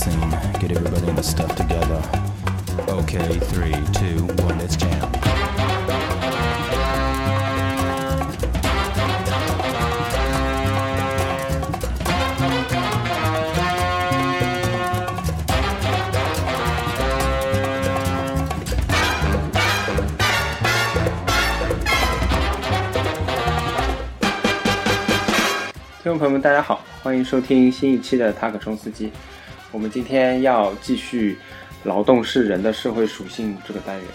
Get everybody in the stuff together. ok three, two, one, let's jam. 听众朋友们，大家好，欢迎收听新一期的塔可冲司机。我们今天要继续“劳动是人的社会属性”这个单元，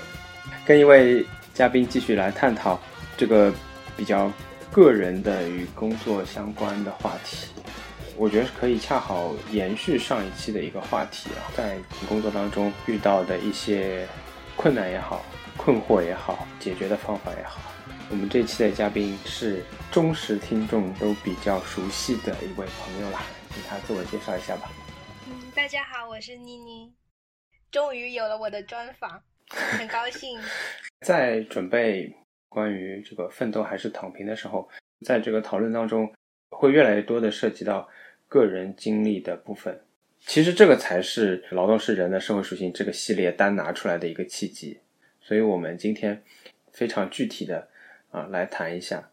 跟一位嘉宾继续来探讨这个比较个人的与工作相关的话题。我觉得可以恰好延续上一期的一个话题啊，在工作当中遇到的一些困难也好、困惑也好、解决的方法也好。我们这期的嘉宾是忠实听众都比较熟悉的一位朋友啦，请他自我介绍一下吧。大家好，我是妮妮，终于有了我的专访，很高兴。在准备关于这个奋斗还是躺平的时候，在这个讨论当中，会越来越多的涉及到个人经历的部分。其实这个才是《劳动是人的社会属性》这个系列单拿出来的一个契机。所以我们今天非常具体的。啊，来谈一下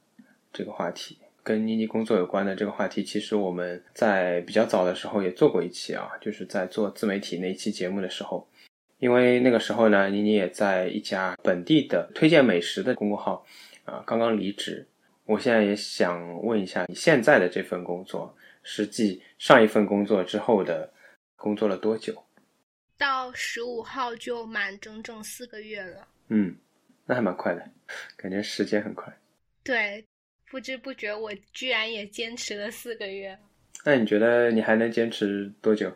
这个话题，跟妮妮工作有关的这个话题。其实我们在比较早的时候也做过一期啊，就是在做自媒体那一期节目的时候，因为那个时候呢，妮妮也在一家本地的推荐美食的公众号啊，刚刚离职。我现在也想问一下，你现在的这份工作，实际上一份工作之后的工作了多久？到十五号就满整整四个月了。嗯。那还蛮快的，感觉时间很快。对，不知不觉我居然也坚持了四个月。那你觉得你还能坚持多久？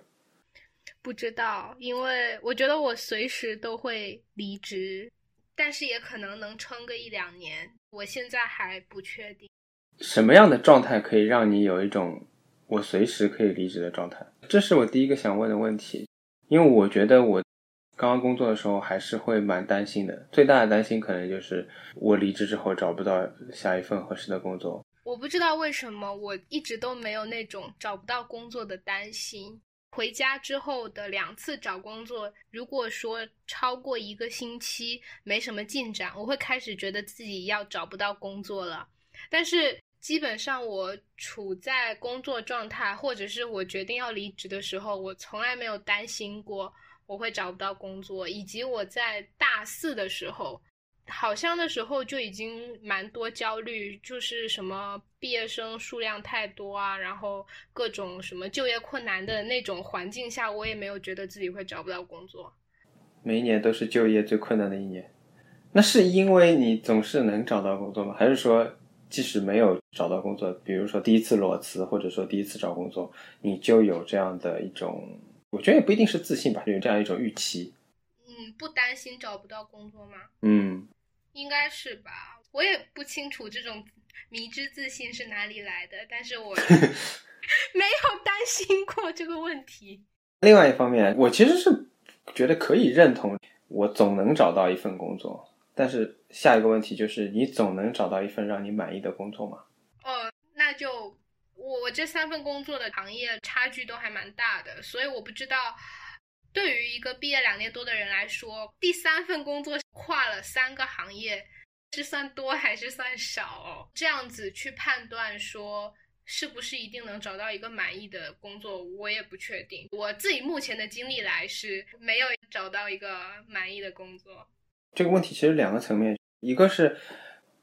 不知道，因为我觉得我随时都会离职，但是也可能能撑个一两年。我现在还不确定。什么样的状态可以让你有一种我随时可以离职的状态？这是我第一个想问的问题，因为我觉得我。刚刚工作的时候还是会蛮担心的，最大的担心可能就是我离职之后找不到下一份合适的工作。我不知道为什么我一直都没有那种找不到工作的担心。回家之后的两次找工作，如果说超过一个星期没什么进展，我会开始觉得自己要找不到工作了。但是基本上我处在工作状态，或者是我决定要离职的时候，我从来没有担心过。我会找不到工作，以及我在大四的时候，好像的时候就已经蛮多焦虑，就是什么毕业生数量太多啊，然后各种什么就业困难的那种环境下，我也没有觉得自己会找不到工作。每一年都是就业最困难的一年，那是因为你总是能找到工作吗？还是说即使没有找到工作，比如说第一次裸辞，或者说第一次找工作，你就有这样的一种？我觉得也不一定是自信吧，有这样一种预期。嗯，不担心找不到工作吗？嗯，应该是吧。我也不清楚这种迷之自信是哪里来的，但是我 没有担心过这个问题。另外一方面，我其实是觉得可以认同，我总能找到一份工作。但是下一个问题就是，你总能找到一份让你满意的工作吗？哦，那就。我我这三份工作的行业差距都还蛮大的，所以我不知道，对于一个毕业两年多的人来说，第三份工作跨了三个行业，是算多还是算少？这样子去判断说是不是一定能找到一个满意的工作，我也不确定。我自己目前的经历来是没有找到一个满意的工作。这个问题其实两个层面，一个是。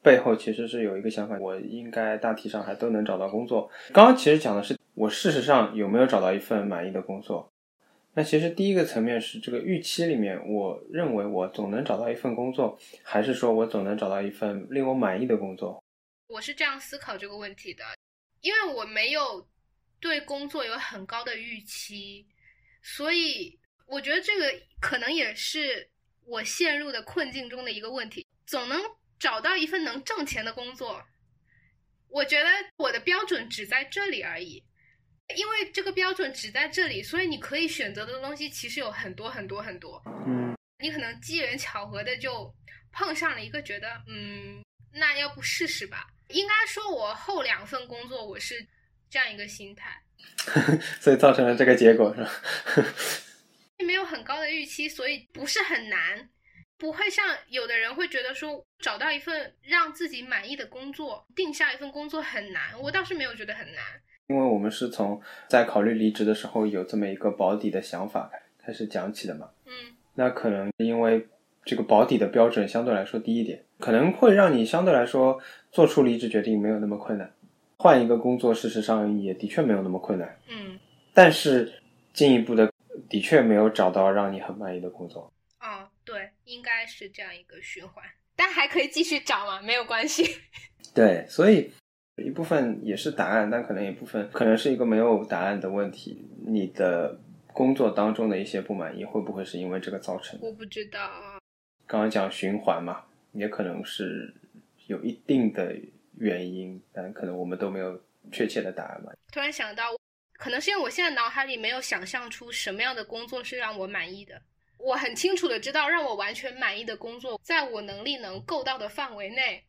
背后其实是有一个想法，我应该大体上还都能找到工作。刚刚其实讲的是我事实上有没有找到一份满意的工作。那其实第一个层面是这个预期里面，我认为我总能找到一份工作，还是说我总能找到一份令我满意的工作？我是这样思考这个问题的，因为我没有对工作有很高的预期，所以我觉得这个可能也是我陷入的困境中的一个问题，总能。找到一份能挣钱的工作，我觉得我的标准只在这里而已，因为这个标准只在这里，所以你可以选择的东西其实有很多很多很多。嗯，你可能机缘巧合的就碰上了一个觉得，嗯，那要不试试吧。应该说，我后两份工作我是这样一个心态，所以造成了这个结果是吧？没有很高的预期，所以不是很难，不会像有的人会觉得说找到一份让自己满意的工作，定下一份工作很难。我倒是没有觉得很难，因为我们是从在考虑离职的时候有这么一个保底的想法开始讲起的嘛。嗯，那可能因为这个保底的标准相对来说低一点，可能会让你相对来说做出离职决定没有那么困难。换一个工作，事实上也的确没有那么困难。嗯，但是进一步的，的确没有找到让你很满意的工作。哦，对，应该是这样一个循环，但还可以继续找嘛，没有关系。对，所以一部分也是答案，但可能一部分可能是一个没有答案的问题。你的工作当中的一些不满意，会不会是因为这个造成的？我不知道，刚刚讲循环嘛，也可能是有一定的。原因，但可能我们都没有确切的答案吧。突然想到，可能是因为我现在脑海里没有想象出什么样的工作是让我满意的。我很清楚的知道，让我完全满意的工作，在我能力能够到的范围内，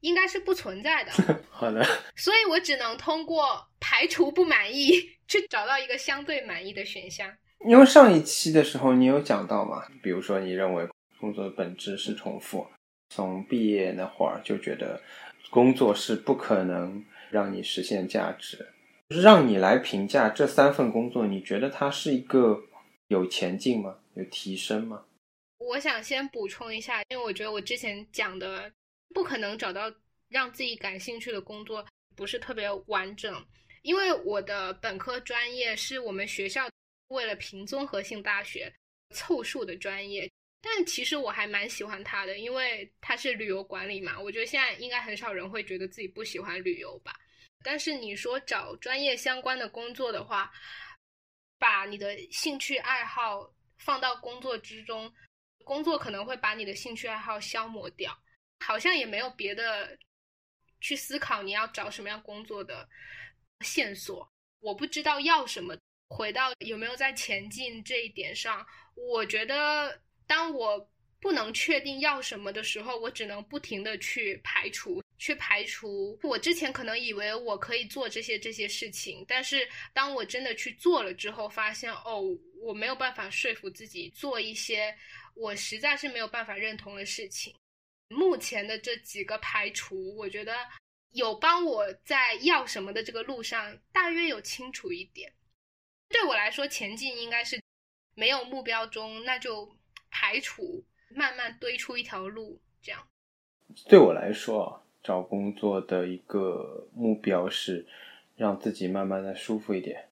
应该是不存在的。好的。所以我只能通过排除不满意，去找到一个相对满意的选项。因为上一期的时候你有讲到嘛，比如说你认为工作的本质是重复，从毕业那会儿就觉得。工作是不可能让你实现价值，让你来评价这三份工作，你觉得它是一个有前进吗？有提升吗？我想先补充一下，因为我觉得我之前讲的不可能找到让自己感兴趣的工作不是特别完整，因为我的本科专业是我们学校为了评综合性大学凑数的专业。但其实我还蛮喜欢它的，因为它是旅游管理嘛。我觉得现在应该很少人会觉得自己不喜欢旅游吧。但是你说找专业相关的工作的话，把你的兴趣爱好放到工作之中，工作可能会把你的兴趣爱好消磨掉。好像也没有别的去思考你要找什么样工作的线索。我不知道要什么。回到有没有在前进这一点上，我觉得。当我不能确定要什么的时候，我只能不停的去排除，去排除。我之前可能以为我可以做这些这些事情，但是当我真的去做了之后，发现哦，我没有办法说服自己做一些我实在是没有办法认同的事情。目前的这几个排除，我觉得有帮我在要什么的这个路上大约有清楚一点。对我来说，前进应该是没有目标中，那就。排除，慢慢堆出一条路，这样。对我来说，找工作的一个目标是让自己慢慢的舒服一点。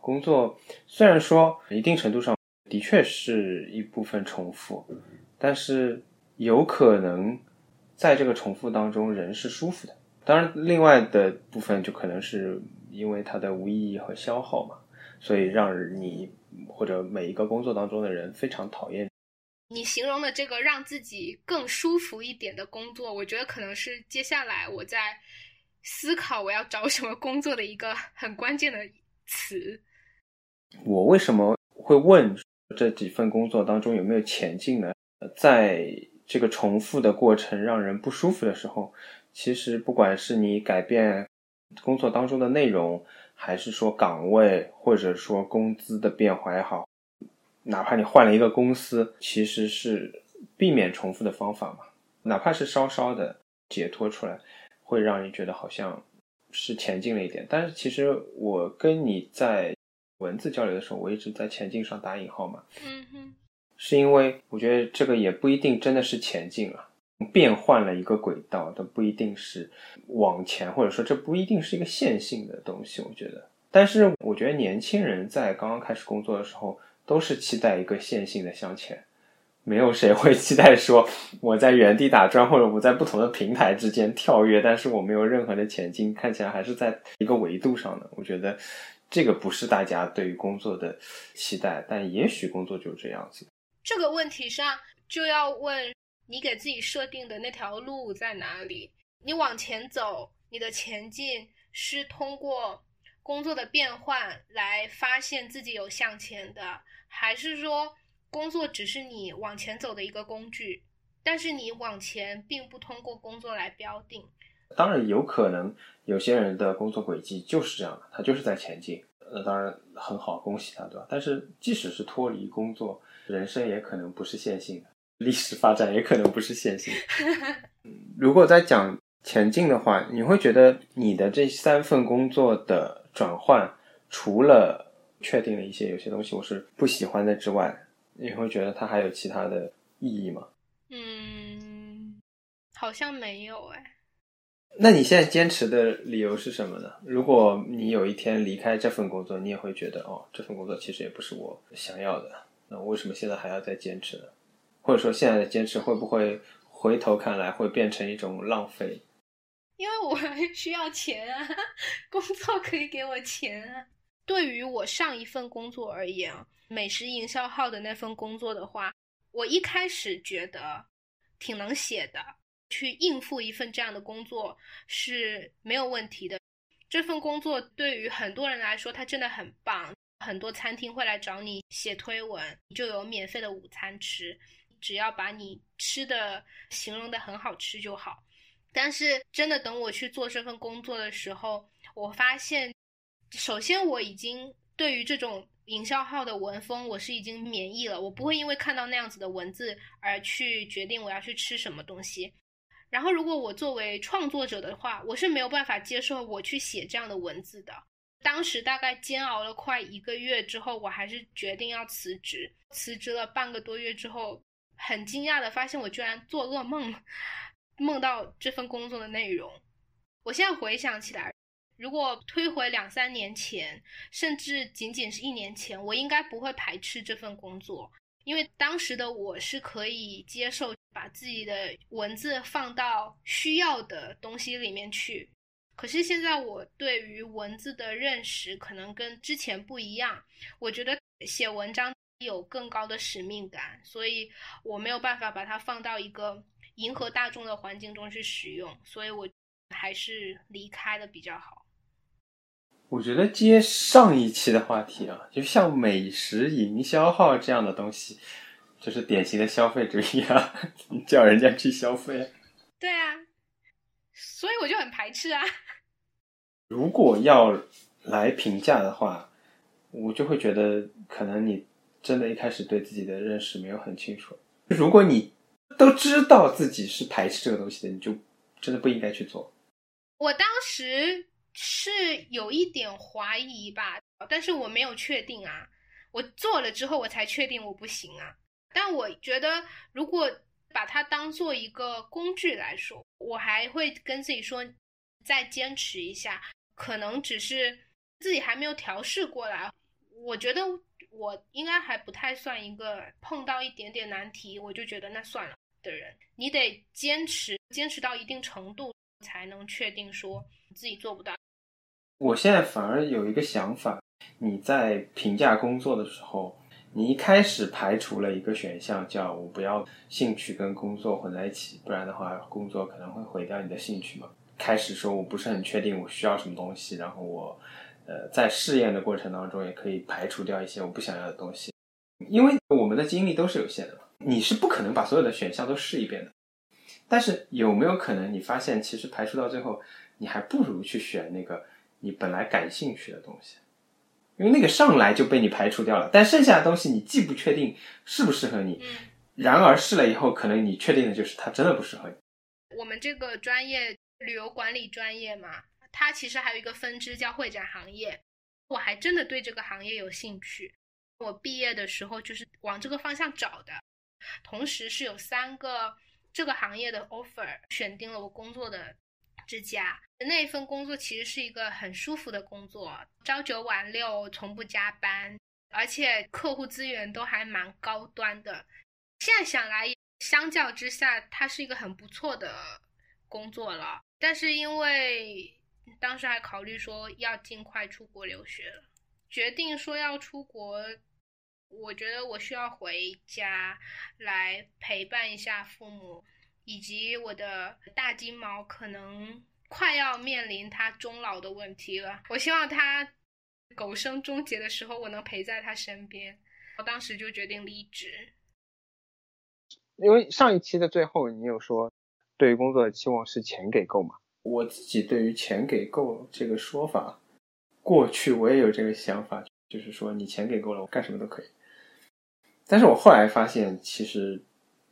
工作虽然说一定程度上的确是一部分重复，但是有可能在这个重复当中人是舒服的。当然，另外的部分就可能是因为它的无意义和消耗嘛，所以让你或者每一个工作当中的人非常讨厌。你形容的这个让自己更舒服一点的工作，我觉得可能是接下来我在思考我要找什么工作的一个很关键的词。我为什么会问这几份工作当中有没有前进呢？在这个重复的过程让人不舒服的时候，其实不管是你改变工作当中的内容，还是说岗位，或者说工资的变化也好。哪怕你换了一个公司，其实是避免重复的方法嘛。哪怕是稍稍的解脱出来，会让你觉得好像是前进了一点。但是其实我跟你在文字交流的时候，我一直在前进上打引号嘛。嗯哼，是因为我觉得这个也不一定真的是前进了，变换了一个轨道，都不一定是往前，或者说这不一定是一个线性的东西。我觉得，但是我觉得年轻人在刚刚开始工作的时候。都是期待一个线性的向前，没有谁会期待说我在原地打转，或者我在不同的平台之间跳跃，但是我没有任何的前进，看起来还是在一个维度上的。我觉得这个不是大家对于工作的期待，但也许工作就这样子。这个问题上就要问你给自己设定的那条路在哪里？你往前走，你的前进是通过工作的变换来发现自己有向前的。还是说，工作只是你往前走的一个工具，但是你往前并不通过工作来标定。当然有可能有些人的工作轨迹就是这样的，他就是在前进，那当然很好，恭喜他，对吧？但是即使是脱离工作，人生也可能不是线性的，历史发展也可能不是线性。如果在讲前进的话，你会觉得你的这三份工作的转换，除了确定了一些有些东西我是不喜欢的之外，你会觉得它还有其他的意义吗？嗯，好像没有哎。那你现在坚持的理由是什么呢？如果你有一天离开这份工作，你也会觉得哦，这份工作其实也不是我想要的。那为什么现在还要再坚持呢？或者说现在的坚持会不会回头看来会变成一种浪费？因为我 需要钱啊，工作可以给我钱啊。对于我上一份工作而言，美食营销号的那份工作的话，我一开始觉得挺能写的。去应付一份这样的工作是没有问题的。这份工作对于很多人来说，它真的很棒。很多餐厅会来找你写推文，你就有免费的午餐吃，只要把你吃的形容的很好吃就好。但是真的等我去做这份工作的时候，我发现，首先我已经对于这种营销号的文风我是已经免疫了，我不会因为看到那样子的文字而去决定我要去吃什么东西。然后，如果我作为创作者的话，我是没有办法接受我去写这样的文字的。当时大概煎熬了快一个月之后，我还是决定要辞职。辞职了半个多月之后，很惊讶的发现我居然做噩梦，梦到这份工作的内容。我现在回想起来，如果推回两三年前，甚至仅仅是一年前，我应该不会排斥这份工作。因为当时的我是可以接受把自己的文字放到需要的东西里面去，可是现在我对于文字的认识可能跟之前不一样。我觉得写文章有更高的使命感，所以我没有办法把它放到一个迎合大众的环境中去使用，所以我还是离开的比较好。我觉得接上一期的话题啊，就像美食营销号这样的东西，就是典型的消费主义啊，叫人家去消费。对啊，所以我就很排斥啊。如果要来评价的话，我就会觉得可能你真的一开始对自己的认识没有很清楚。如果你都知道自己是排斥这个东西的，你就真的不应该去做。我当时。是有一点怀疑吧，但是我没有确定啊。我做了之后，我才确定我不行啊。但我觉得，如果把它当做一个工具来说，我还会跟自己说，再坚持一下。可能只是自己还没有调试过来。我觉得我应该还不太算一个碰到一点点难题我就觉得那算了的人。你得坚持，坚持到一定程度，才能确定说自己做不到。我现在反而有一个想法，你在评价工作的时候，你一开始排除了一个选项，叫我不要兴趣跟工作混在一起，不然的话工作可能会毁掉你的兴趣嘛。开始说我不是很确定我需要什么东西，然后我呃在试验的过程当中也可以排除掉一些我不想要的东西，因为我们的精力都是有限的嘛，你是不可能把所有的选项都试一遍的。但是有没有可能你发现其实排除到最后，你还不如去选那个。你本来感兴趣的东西，因为那个上来就被你排除掉了。但剩下的东西你既不确定适不适合你，然而试了以后，可能你确定的就是它真的不适合你。我们这个专业旅游管理专业嘛，它其实还有一个分支叫会展行业。我还真的对这个行业有兴趣。我毕业的时候就是往这个方向找的，同时是有三个这个行业的 offer 选定了我工作的。之家那一份工作其实是一个很舒服的工作，朝九晚六，从不加班，而且客户资源都还蛮高端的。现在想来，相较之下，它是一个很不错的工作了。但是因为当时还考虑说要尽快出国留学了，决定说要出国，我觉得我需要回家来陪伴一下父母。以及我的大金毛可能快要面临它终老的问题了。我希望它狗生终结的时候，我能陪在它身边。我当时就决定离职。因为上一期的最后，你有说对于工作的期望是钱给够嘛？我自己对于钱给够这个说法，过去我也有这个想法，就是说你钱给够了，我干什么都可以。但是我后来发现，其实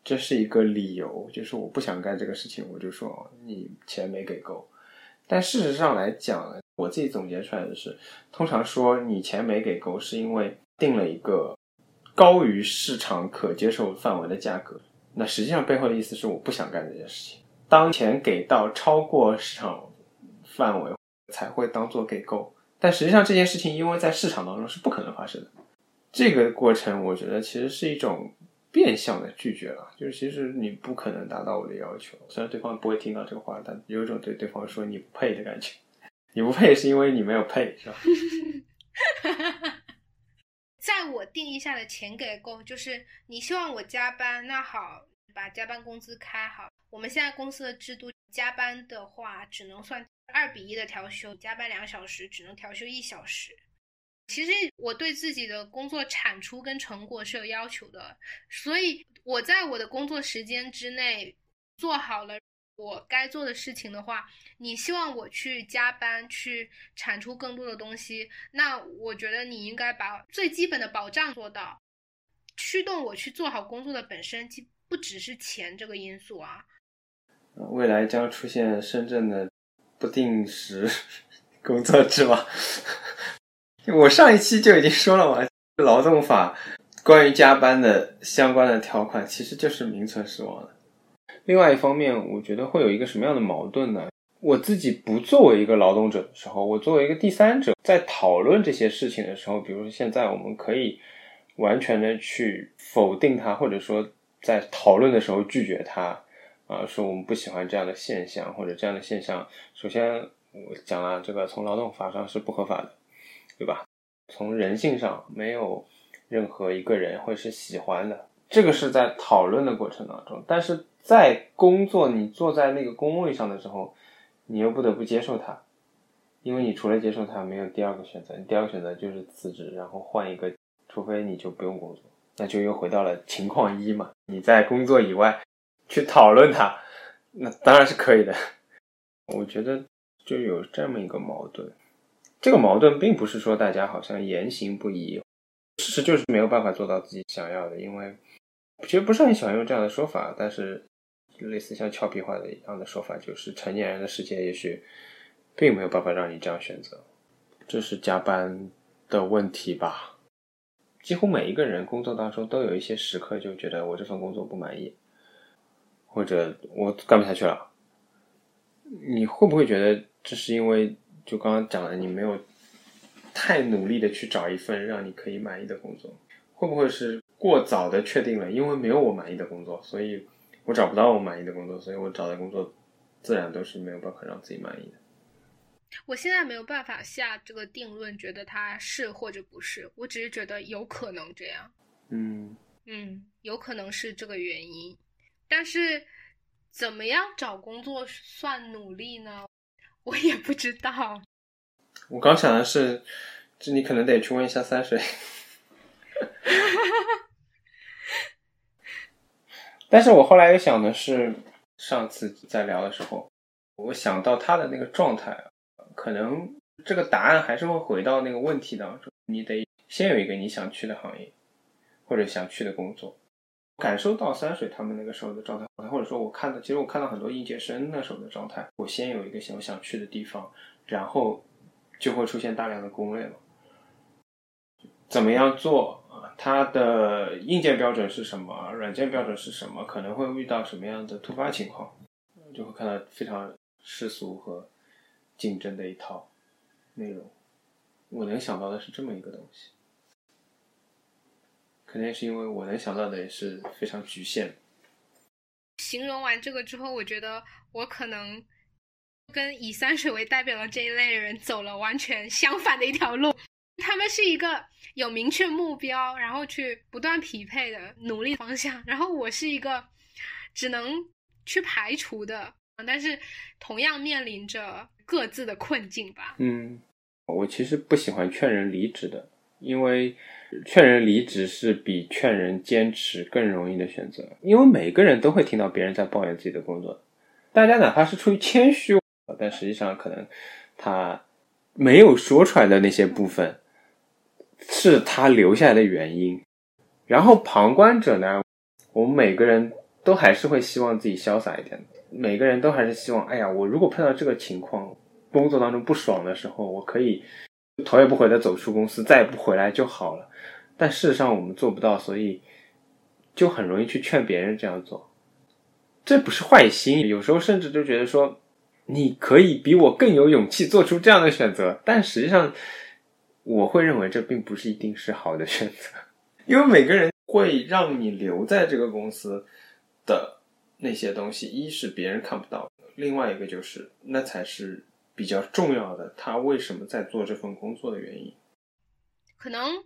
这是一个理由，就是我不想干这个事情，我就说你钱没给够。但事实上来讲，我自己总结出来的是，通常说你钱没给够，是因为定了一个高于市场可接受范围的价格。那实际上背后的意思是，我不想干这件事情。当钱给到超过市场范围，才会当做给够。但实际上这件事情，因为在市场当中是不可能发生的。这个过程，我觉得其实是一种变相的拒绝了，就是其实你不可能达到我的要求。虽然对方不会听到这个话，但有一种对对方说你不配的感觉。你不配是因为你没有配，是吧？在我定义下的钱给够，就是你希望我加班，那好，把加班工资开好。我们现在公司的制度，加班的话只能算二比一的调休，加班两小时只能调休一小时。其实我对自己的工作产出跟成果是有要求的，所以我在我的工作时间之内做好了我该做的事情的话，你希望我去加班去产出更多的东西，那我觉得你应该把最基本的保障做到。驱动我去做好工作的本身，既不只是钱这个因素啊。未来将出现深圳的不定时 工作制吗？我上一期就已经说了嘛，劳动法关于加班的相关的条款其实就是名存实亡的。另外一方面，我觉得会有一个什么样的矛盾呢？我自己不作为一个劳动者的时候，我作为一个第三者在讨论这些事情的时候，比如说现在我们可以完全的去否定它，或者说在讨论的时候拒绝它。啊，说我们不喜欢这样的现象，或者这样的现象。首先，我讲了，这个从劳动法上是不合法的，对吧？从人性上，没有任何一个人会是喜欢的。这个是在讨论的过程当中，但是在工作，你坐在那个工位上的时候，你又不得不接受它，因为你除了接受它，没有第二个选择。你第二个选择就是辞职，然后换一个，除非你就不用工作，那就又回到了情况一嘛。你在工作以外。去讨论它，那当然是可以的。我觉得就有这么一个矛盾，这个矛盾并不是说大家好像言行不一，事实就是没有办法做到自己想要的。因为其实不是很喜欢用这样的说法，但是类似像俏皮话的一样的说法，就是成年人的世界也许并没有办法让你这样选择。这是加班的问题吧？几乎每一个人工作当中都有一些时刻就觉得我这份工作不满意。或者我干不下去了，你会不会觉得这是因为就刚刚讲了，你没有太努力的去找一份让你可以满意的工作？会不会是过早的确定了，因为没有我满意的工作，所以我找不到我满意的工作，所以我找的工作自然都是没有办法让自己满意的。我现在没有办法下这个定论，觉得它是或者不是，我只是觉得有可能这样。嗯嗯，有可能是这个原因。但是，怎么样找工作算努力呢？我也不知道。我刚想的是，这你可能得去问一下三水。但是我后来又想的是，上次在聊的时候，我想到他的那个状态，可能这个答案还是会回到那个问题当中。你得先有一个你想去的行业，或者想去的工作。感受到三水他们那个时候的状态，或者说我看到，其实我看到很多应届生那时候的状态。我先有一个想想去的地方，然后就会出现大量的攻略了。怎么样做啊？它的硬件标准是什么？软件标准是什么？可能会遇到什么样的突发情况？就会看到非常世俗和竞争的一套内容。我能想到的是这么一个东西。肯定是因为我能想到的也是非常局限。形容完这个之后，我觉得我可能跟以三水为代表的这一类人走了完全相反的一条路。他们是一个有明确目标，然后去不断匹配的努力方向，然后我是一个只能去排除的，但是同样面临着各自的困境吧。嗯，我其实不喜欢劝人离职的，因为。劝人离职是比劝人坚持更容易的选择，因为每个人都会听到别人在抱怨自己的工作。大家哪怕是出于谦虚，但实际上可能他没有说出来的那些部分，是他留下来的原因。然后旁观者呢，我们每个人都还是会希望自己潇洒一点，每个人都还是希望，哎呀，我如果碰到这个情况，工作当中不爽的时候，我可以头也不回的走出公司，再也不回来就好了。但事实上我们做不到，所以就很容易去劝别人这样做。这不是坏心，有时候甚至就觉得说，你可以比我更有勇气做出这样的选择，但实际上我会认为这并不是一定是好的选择，因为每个人会让你留在这个公司的那些东西，一是别人看不到，另外一个就是那才是比较重要的，他为什么在做这份工作的原因。可能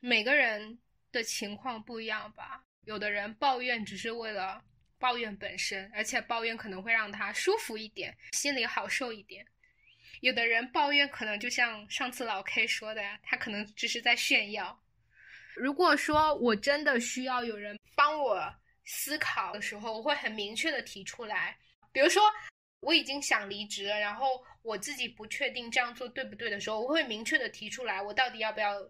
每个人的情况不一样吧，有的人抱怨只是为了。抱怨本身，而且抱怨可能会让他舒服一点，心里好受一点。有的人抱怨可能就像上次老 K 说的，他可能只是在炫耀。如果说我真的需要有人帮我思考的时候，我会很明确的提出来。比如说我已经想离职了，然后我自己不确定这样做对不对的时候，我会明确的提出来，我到底要不要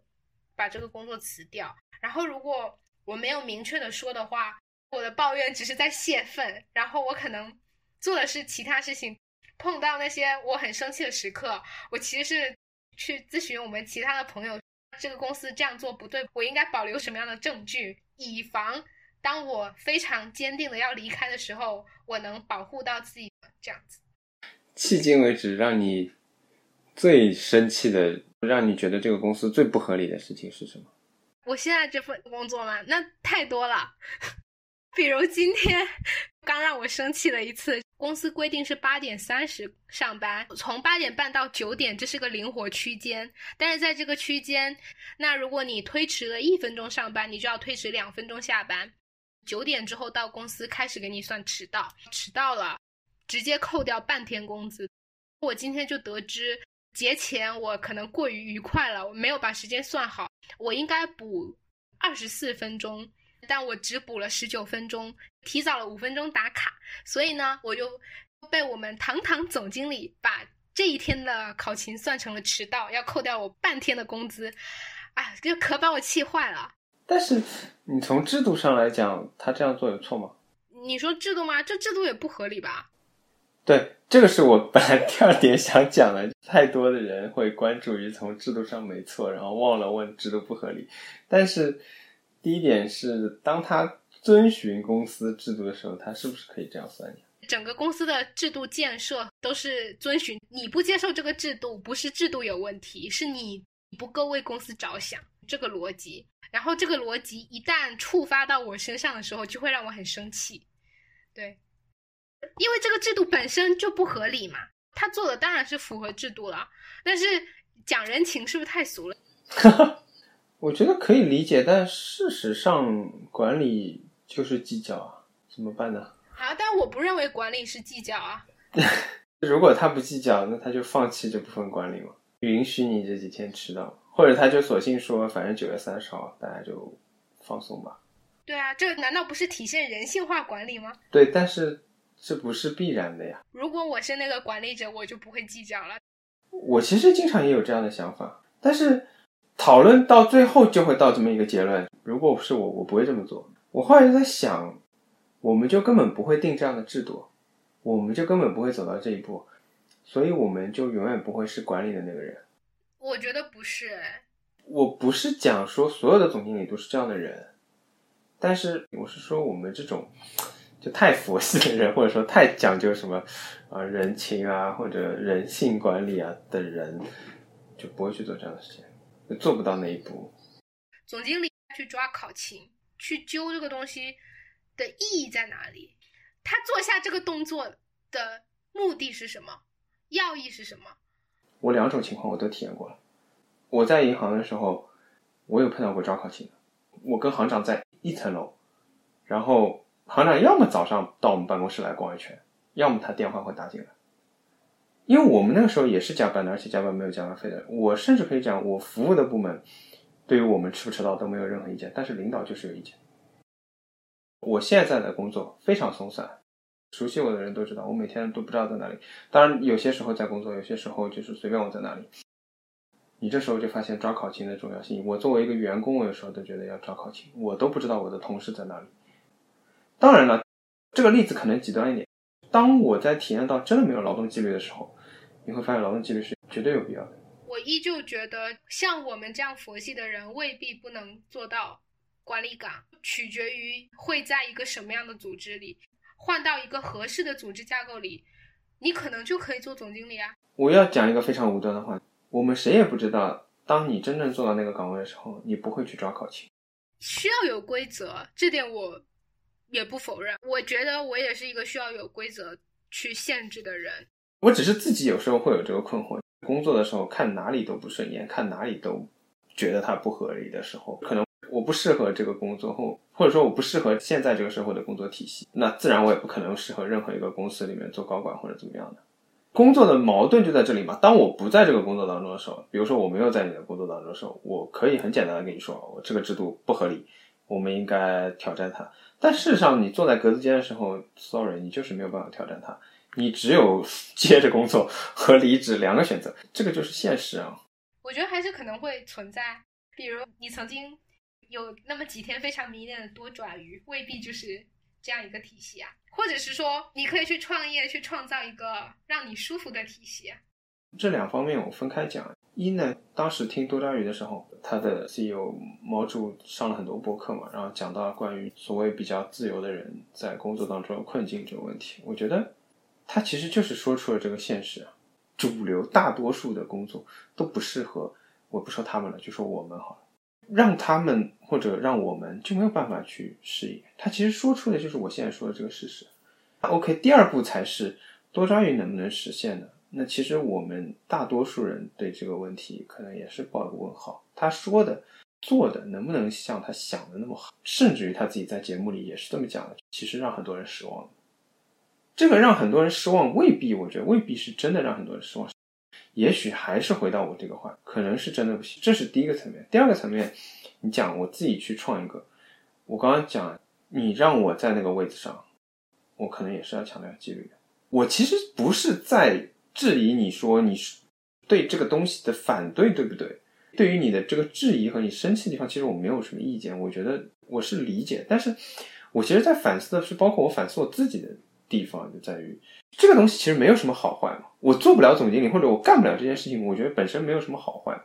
把这个工作辞掉。然后如果我没有明确的说的话，我的抱怨只是在泄愤，然后我可能做的是其他事情。碰到那些我很生气的时刻，我其实是去咨询我们其他的朋友，这个公司这样做不对，我应该保留什么样的证据，以防当我非常坚定的要离开的时候，我能保护到自己。这样子。迄今为止，让你最生气的，让你觉得这个公司最不合理的事情是什么？我现在这份工作嘛，那太多了。比如今天刚让我生气了一次，公司规定是八点三十上班，从八点半到九点，这是个灵活区间。但是在这个区间，那如果你推迟了一分钟上班，你就要推迟两分钟下班。九点之后到公司开始给你算迟到，迟到了直接扣掉半天工资。我今天就得知节前我可能过于愉快了，我没有把时间算好，我应该补二十四分钟。但我只补了十九分钟，提早了五分钟打卡，所以呢，我就被我们堂堂总经理把这一天的考勤算成了迟到，要扣掉我半天的工资，啊，就可把我气坏了。但是你从制度上来讲，他这样做有错吗？你说制度吗？这制度也不合理吧？对，这个是我本来第二点想讲的。太多的人会关注于从制度上没错，然后忘了问制度不合理，但是。第一点是，当他遵循公司制度的时候，他是不是可以这样算？整个公司的制度建设都是遵循，你不接受这个制度，不是制度有问题，是你不够为公司着想这个逻辑。然后这个逻辑一旦触发到我身上的时候，就会让我很生气。对，因为这个制度本身就不合理嘛。他做的当然是符合制度了，但是讲人情是不是太俗了？我觉得可以理解，但事实上管理就是计较啊，怎么办呢？啊，但我不认为管理是计较啊。如果他不计较，那他就放弃这部分管理嘛，允许你这几天迟到，或者他就索性说，反正九月三十号大家就放松吧。对啊，这难道不是体现人性化管理吗？对，但是这不是必然的呀。如果我是那个管理者，我就不会计较了。我其实经常也有这样的想法，但是。讨论到最后就会到这么一个结论。如果是我，我不会这么做。我后来就在想，我们就根本不会定这样的制度，我们就根本不会走到这一步，所以我们就永远不会是管理的那个人。我觉得不是，我不是讲说所有的总经理都是这样的人，但是我是说我们这种就太佛系的人，或者说太讲究什么啊人情啊或者人性管理啊的人，就不会去做这样的事情。做不到那一步。总经理去抓考勤，去揪这个东西的意义在哪里？他做下这个动作的目的是什么？要义是什么？我两种情况我都体验过了。我在银行的时候，我有碰到过抓考勤的。我跟行长在一层楼，然后行长要么早上到我们办公室来逛一圈，要么他电话会打进来。因为我们那个时候也是加班的，而且加班没有加班费的。我甚至可以讲，我服务的部门对于我们迟不迟到都没有任何意见，但是领导就是有意见。我现在的工作非常松散，熟悉我的人都知道，我每天都不知道在哪里。当然，有些时候在工作，有些时候就是随便我在哪里。你这时候就发现抓考勤的重要性。我作为一个员工，我有时候都觉得要抓考勤，我都不知道我的同事在哪里。当然了，这个例子可能极端一点。当我在体验到真的没有劳动纪律的时候，你会发现劳动纪律是绝对有必要的。我依旧觉得，像我们这样佛系的人，未必不能做到管理岗，取决于会在一个什么样的组织里。换到一个合适的组织架构里，你可能就可以做总经理啊。我要讲一个非常无端的话，我们谁也不知道，当你真正做到那个岗位的时候，你不会去抓考勤。需要有规则，这点我也不否认。我觉得我也是一个需要有规则去限制的人。我只是自己有时候会有这个困惑，工作的时候看哪里都不顺眼，看哪里都觉得它不合理的时候，可能。我不适合这个工作，或或者说我不适合现在这个社会的工作体系，那自然我也不可能适合任何一个公司里面做高管或者怎么样的。工作的矛盾就在这里嘛。当我不在这个工作当中的时候，比如说我没有在你的工作当中的时候，我可以很简单的跟你说，我这个制度不合理，我们应该挑战它。但事实上，你坐在格子间的时候，sorry，你就是没有办法挑战它，你只有接着工作和离职两个选择，这个就是现实啊。我觉得还是可能会存在，比如你曾经。有那么几天非常迷恋的多爪鱼，未必就是这样一个体系啊。或者是说，你可以去创业，去创造一个让你舒服的体系。啊这两方面我分开讲。一呢，当时听多抓鱼的时候，他的 CEO 毛主上了很多播客嘛，然后讲到关于所谓比较自由的人在工作当中的困境这个问题。我觉得他其实就是说出了这个现实，主流大多数的工作都不适合。我不说他们了，就说我们好了。让他们或者让我们就没有办法去适应。他其实说出的就是我现在说的这个事实。OK，第二步才是多抓鱼能不能实现呢？那其实我们大多数人对这个问题可能也是抱个问号。他说的、做的能不能像他想的那么好？甚至于他自己在节目里也是这么讲的。其实让很多人失望。这个让很多人失望，未必，我觉得未必是真的让很多人失望。也许还是回到我这个话，可能是真的不行。这是第一个层面。第二个层面，你讲我自己去创一个，我刚刚讲，你让我在那个位置上，我可能也是要强调纪律的。我其实不是在质疑你说你是对这个东西的反对，对不对？对于你的这个质疑和你生气的地方，其实我没有什么意见。我觉得我是理解，但是我其实在反思的是，包括我反思我自己的地方，就在于。这个东西其实没有什么好坏嘛，我做不了总经理或者我干不了这件事情，我觉得本身没有什么好坏，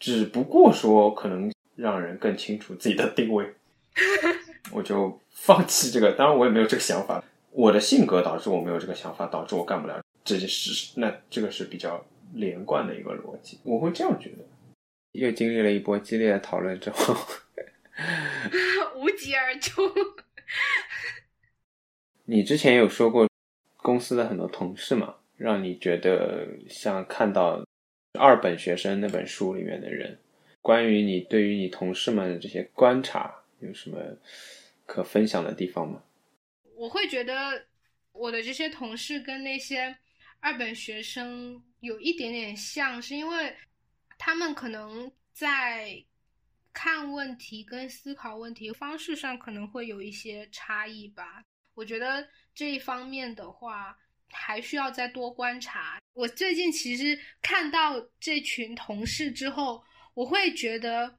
只不过说可能让人更清楚自己的定位，我就放弃这个。当然我也没有这个想法，我的性格导致我没有这个想法，导致我干不了这件事。那这个是比较连贯的一个逻辑，我会这样觉得。又经历了一波激烈的讨论之后，无疾而终。你之前有说过。公司的很多同事嘛，让你觉得像看到二本学生那本书里面的人。关于你对于你同事们的这些观察，有什么可分享的地方吗？我会觉得我的这些同事跟那些二本学生有一点点像，是因为他们可能在看问题跟思考问题方式上可能会有一些差异吧。我觉得。这一方面的话，还需要再多观察。我最近其实看到这群同事之后，我会觉得，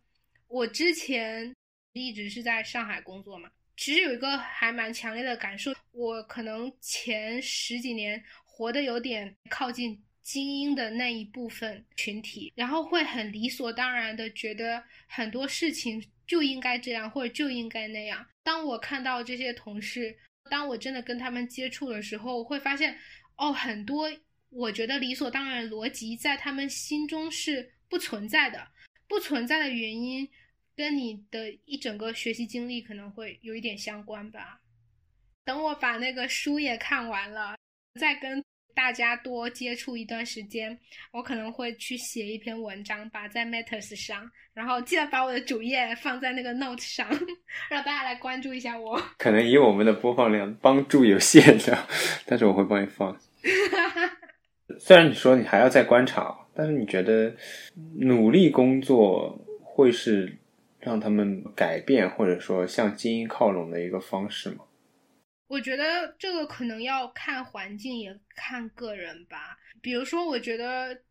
我之前一直是在上海工作嘛，其实有一个还蛮强烈的感受，我可能前十几年活得有点靠近精英的那一部分群体，然后会很理所当然的觉得很多事情就应该这样，或者就应该那样。当我看到这些同事。当我真的跟他们接触的时候，会发现，哦，很多我觉得理所当然的逻辑，在他们心中是不存在的。不存在的原因，跟你的一整个学习经历可能会有一点相关吧。等我把那个书也看完了，再跟。大家多接触一段时间，我可能会去写一篇文章，把在 Matters 上，然后记得把我的主页放在那个 Note 上，让大家来关注一下我。可能以我们的播放量帮助有限的，但是我会帮你放。虽然你说你还要再观察，但是你觉得努力工作会是让他们改变或者说向精英靠拢的一个方式吗？我觉得这个可能要看环境，也看个人吧。比如说，我觉得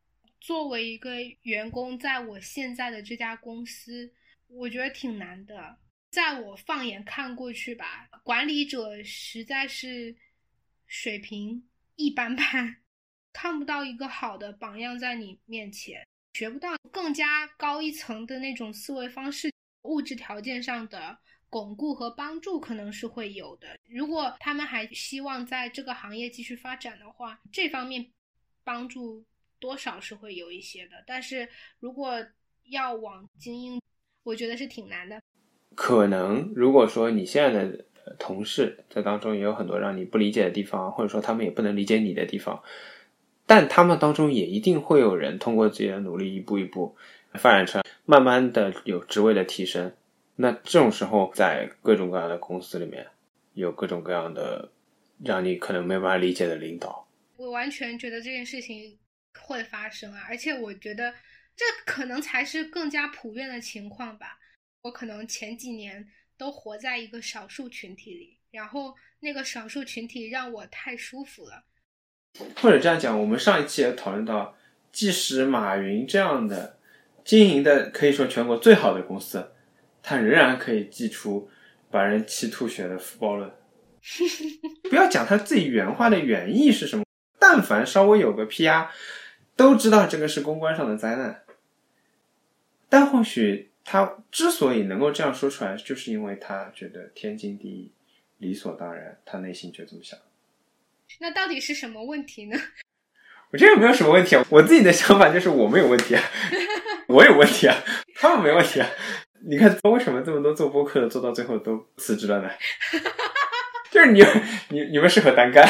作为一个员工，在我现在的这家公司，我觉得挺难的。在我放眼看过去吧，管理者实在是水平一般般，看不到一个好的榜样在你面前，学不到更加高一层的那种思维方式，物质条件上的。巩固和帮助可能是会有的。如果他们还希望在这个行业继续发展的话，这方面帮助多少是会有一些的。但是如果要往精英，我觉得是挺难的。可能如果说你现在的同事在当中也有很多让你不理解的地方，或者说他们也不能理解你的地方，但他们当中也一定会有人通过自己的努力，一步一步发展成慢慢的有职位的提升。那这种时候，在各种各样的公司里面，有各种各样的让你可能没办法理解的领导。我完全觉得这件事情会发生啊，而且我觉得这可能才是更加普遍的情况吧。我可能前几年都活在一个少数群体里，然后那个少数群体让我太舒服了。或者这样讲，我们上一期也讨论到，即使马云这样的经营的可以说全国最好的公司。他仍然可以祭出把人气吐血的福报论，不要讲他自己原话的原意是什么，但凡稍微有个 PR，都知道这个是公关上的灾难。但或许他之所以能够这样说出来，就是因为他觉得天经地义、理所当然，他内心就这么想。那到底是什么问题呢？我觉得没有什么问题啊，我自己的想法就是我没有问题啊，我有问题啊，他们没问题啊。你看，为什么这么多做播客的做到最后都辞职了呢？就是你、你、你们适合单干，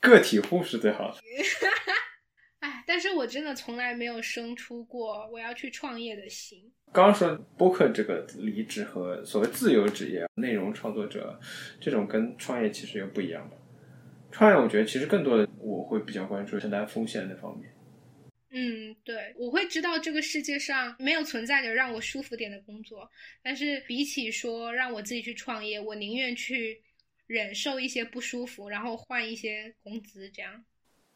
个体户是最好的。哎，但是我真的从来没有生出过我要去创业的心。刚刚说播客这个离职和所谓自由职业、内容创作者这种跟创业其实又不一样的。创业，我觉得其实更多的我会比较关注承担风险那方面。嗯，对，我会知道这个世界上没有存在着让我舒服点的工作，但是比起说让我自己去创业，我宁愿去忍受一些不舒服，然后换一些工资这样。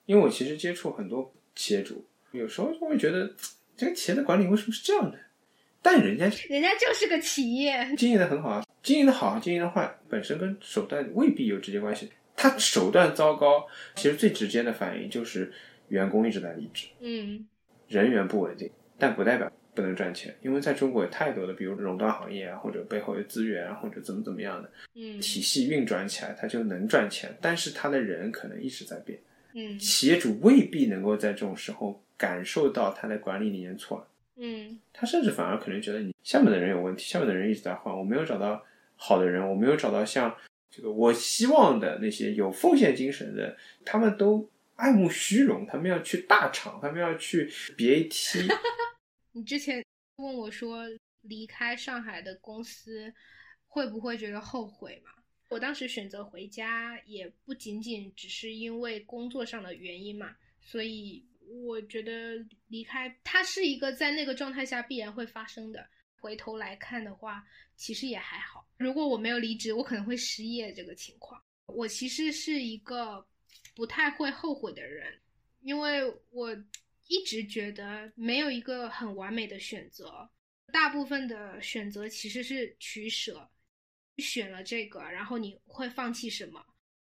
因为我其实接触很多企业主，有时候就会觉得这个企业的管理为什么是这样的？但人家人家就是个企业，经营的很好啊，经营的好，经营的坏，本身跟手段未必有直接关系。他手段糟糕，其实最直接的反应就是。员工一直在离职，嗯，人员不稳定，但不代表不能赚钱，因为在中国有太多的，比如垄断行业啊，或者背后有资源啊，或者怎么怎么样的，嗯，体系运转起来，它就能赚钱，但是它的人可能一直在变，嗯，企业主未必能够在这种时候感受到他的管理理念错了，嗯，他甚至反而可能觉得你下面的人有问题，下面的人一直在换，我没有找到好的人，我没有找到像这个我希望的那些有奉献精神的，他们都。爱慕虚荣，他们要去大厂，他们要去 BAT。你之前问我说离开上海的公司会不会觉得后悔嘛？我当时选择回家也不仅仅只是因为工作上的原因嘛，所以我觉得离开它是一个在那个状态下必然会发生的。回头来看的话，其实也还好。如果我没有离职，我可能会失业。这个情况，我其实是一个。不太会后悔的人，因为我一直觉得没有一个很完美的选择，大部分的选择其实是取舍，选了这个，然后你会放弃什么？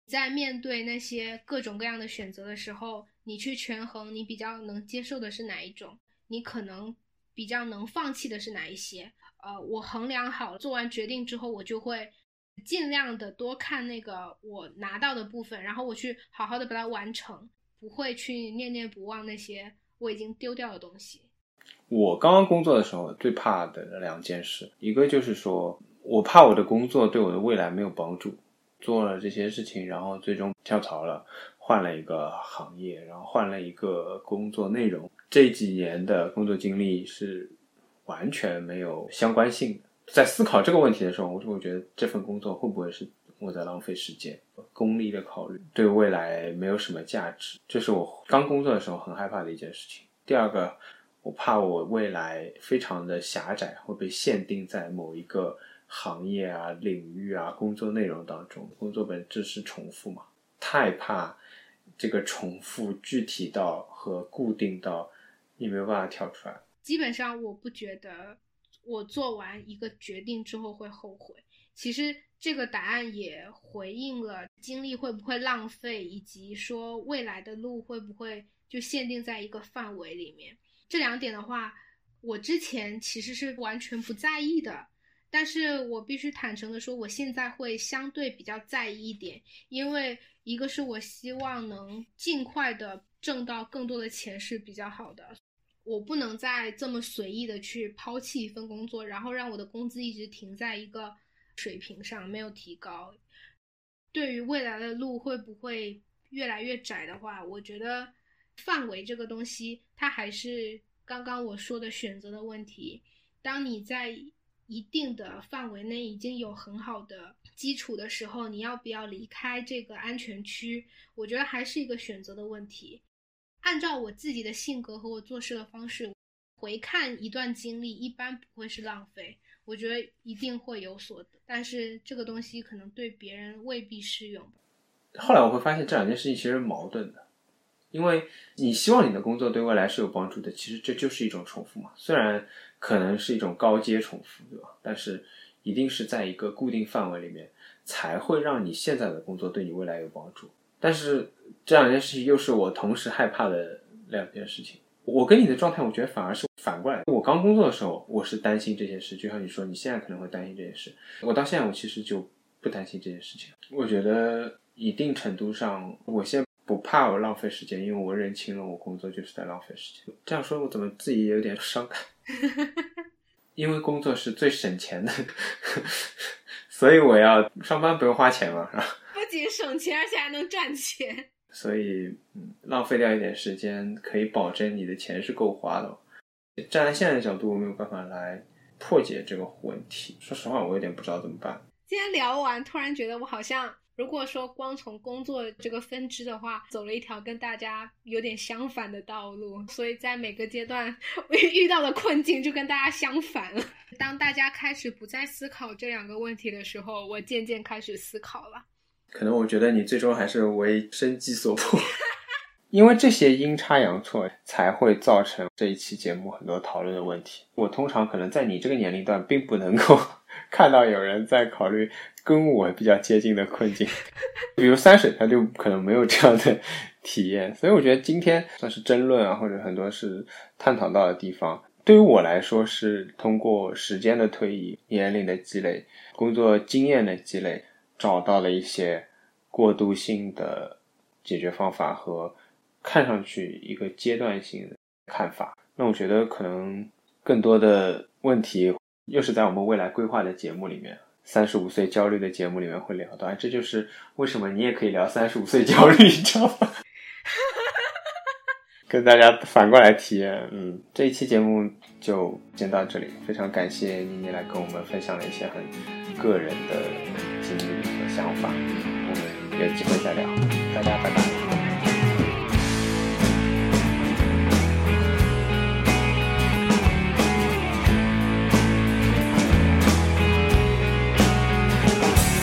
在面对那些各种各样的选择的时候，你去权衡，你比较能接受的是哪一种？你可能比较能放弃的是哪一些？呃，我衡量好，做完决定之后，我就会。尽量的多看那个我拿到的部分，然后我去好好的把它完成，不会去念念不忘那些我已经丢掉的东西。我刚刚工作的时候最怕的两件事，一个就是说我怕我的工作对我的未来没有帮助，做了这些事情，然后最终跳槽了，换了一个行业，然后换了一个工作内容，这几年的工作经历是完全没有相关性的。在思考这个问题的时候，我就会觉得这份工作会不会是我在浪费时间？功利的考虑，对未来没有什么价值，这是我刚工作的时候很害怕的一件事情。第二个，我怕我未来非常的狭窄，会被限定在某一个行业啊、领域啊、工作内容当中，工作本质是重复嘛，太怕这个重复具体到和固定到你没有办法跳出来。基本上我不觉得我做完一个决定之后会后悔。其实这个答案也回应了精力会不会浪费，以及说未来的路会不会就限定在一个范围里面。这两点的话，我之前其实是完全不在意的，但是我必须坦诚的说，我现在会相对比较在意一点，因为一个是我希望能尽快的挣到更多的钱是比较好的，我不能再这么随意的去抛弃一份工作，然后让我的工资一直停在一个。水平上没有提高，对于未来的路会不会越来越窄的话，我觉得范围这个东西，它还是刚刚我说的选择的问题。当你在一定的范围内已经有很好的基础的时候，你要不要离开这个安全区？我觉得还是一个选择的问题。按照我自己的性格和我做事的方式，回看一段经历，一般不会是浪费。我觉得一定会有所得，但是这个东西可能对别人未必适用。后来我会发现这两件事情其实矛盾的，因为你希望你的工作对未来是有帮助的，其实这就是一种重复嘛。虽然可能是一种高阶重复，对吧？但是一定是在一个固定范围里面，才会让你现在的工作对你未来有帮助。但是这两件事情又是我同时害怕的两件事情。我跟你的状态，我觉得反而是反过来。我刚工作的时候，我是担心这些事，就像你说，你现在可能会担心这些事。我到现在，我其实就不担心这些事情。我觉得一定程度上，我现在不怕我浪费时间，因为我认清了我工作就是在浪费时间。这样说，我怎么自己也有点伤感？因为工作是最省钱的，所以我要上班不用花钱嘛，是吧？不仅省钱，而且还能赚钱。所以，嗯，浪费掉一点时间，可以保证你的钱是够花的。站在现在的角度，我没有办法来破解这个问题。说实话，我有点不知道怎么办。今天聊完，突然觉得我好像，如果说光从工作这个分支的话，走了一条跟大家有点相反的道路。所以在每个阶段 遇到的困境就跟大家相反了。当大家开始不再思考这两个问题的时候，我渐渐开始思考了。可能我觉得你最终还是为生计所迫，因为这些阴差阳错才会造成这一期节目很多讨论的问题。我通常可能在你这个年龄段并不能够 看到有人在考虑跟我比较接近的困境，比如三水他就可能没有这样的体验。所以我觉得今天算是争论啊，或者很多是探讨到的地方，对于我来说是通过时间的推移、年龄的积累、工作经验的积累。找到了一些过渡性的解决方法和看上去一个阶段性的看法。那我觉得可能更多的问题又是在我们未来规划的节目里面，三十五岁焦虑的节目里面会聊到。这就是为什么你也可以聊三十五岁焦虑，你知道吗？跟大家反过来体验。嗯，这一期节目就先到这里，非常感谢妮妮来跟我们分享了一些很个人的经历。想法，我们有机会再聊，大家拜拜。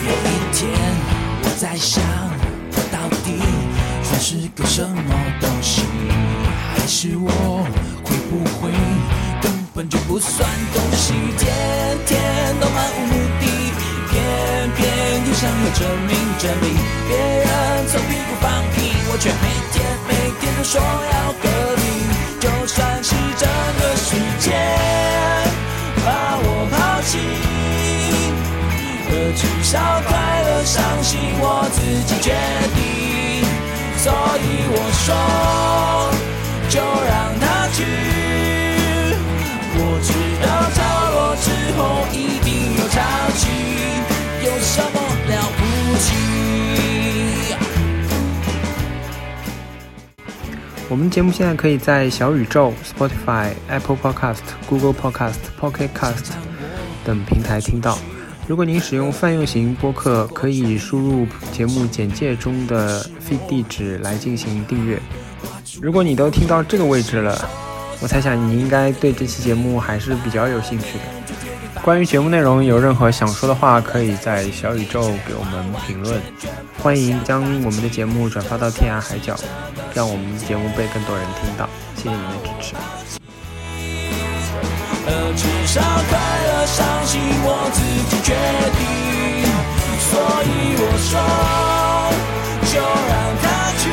有一天，我在想，我到底算是个什么东西？还是我会不会根本就不算东西？想要证明证明，别人从屁股放屁，我却每天每天都说要革命。就算是整个世界把我抛弃，可至少快乐伤心我自己决定。所以我说，就让他去。我知道着落之后一定有潮起。我们节目现在可以在小宇宙、Spotify、Apple Podcast、Google Podcast、Pocket Cast 等平台听到。如果您使用泛用型播客，可以输入节目简介中的 feed 地址来进行订阅。如果你都听到这个位置了，我猜想你应该对这期节目还是比较有兴趣的。关于节目内容有任何想说的话，可以在小宇宙给我们评论。欢迎将我们的节目转发到天涯海角，让我们的节目被更多人听到。谢谢您的支持。至少快乐伤心我自己决定，所以我说就让它去。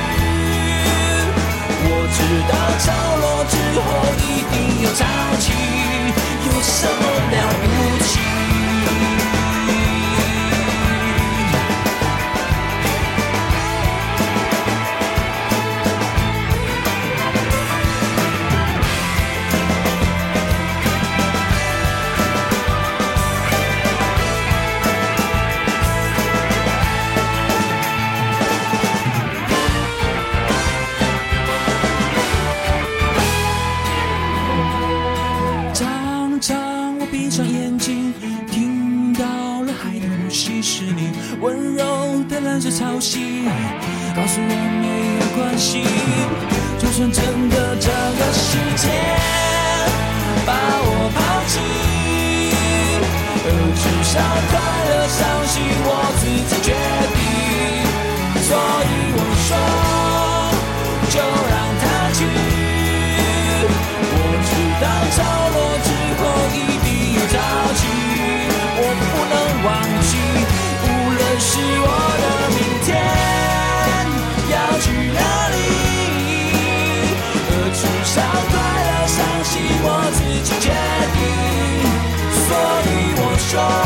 我知道潮落之后一定有潮起，乐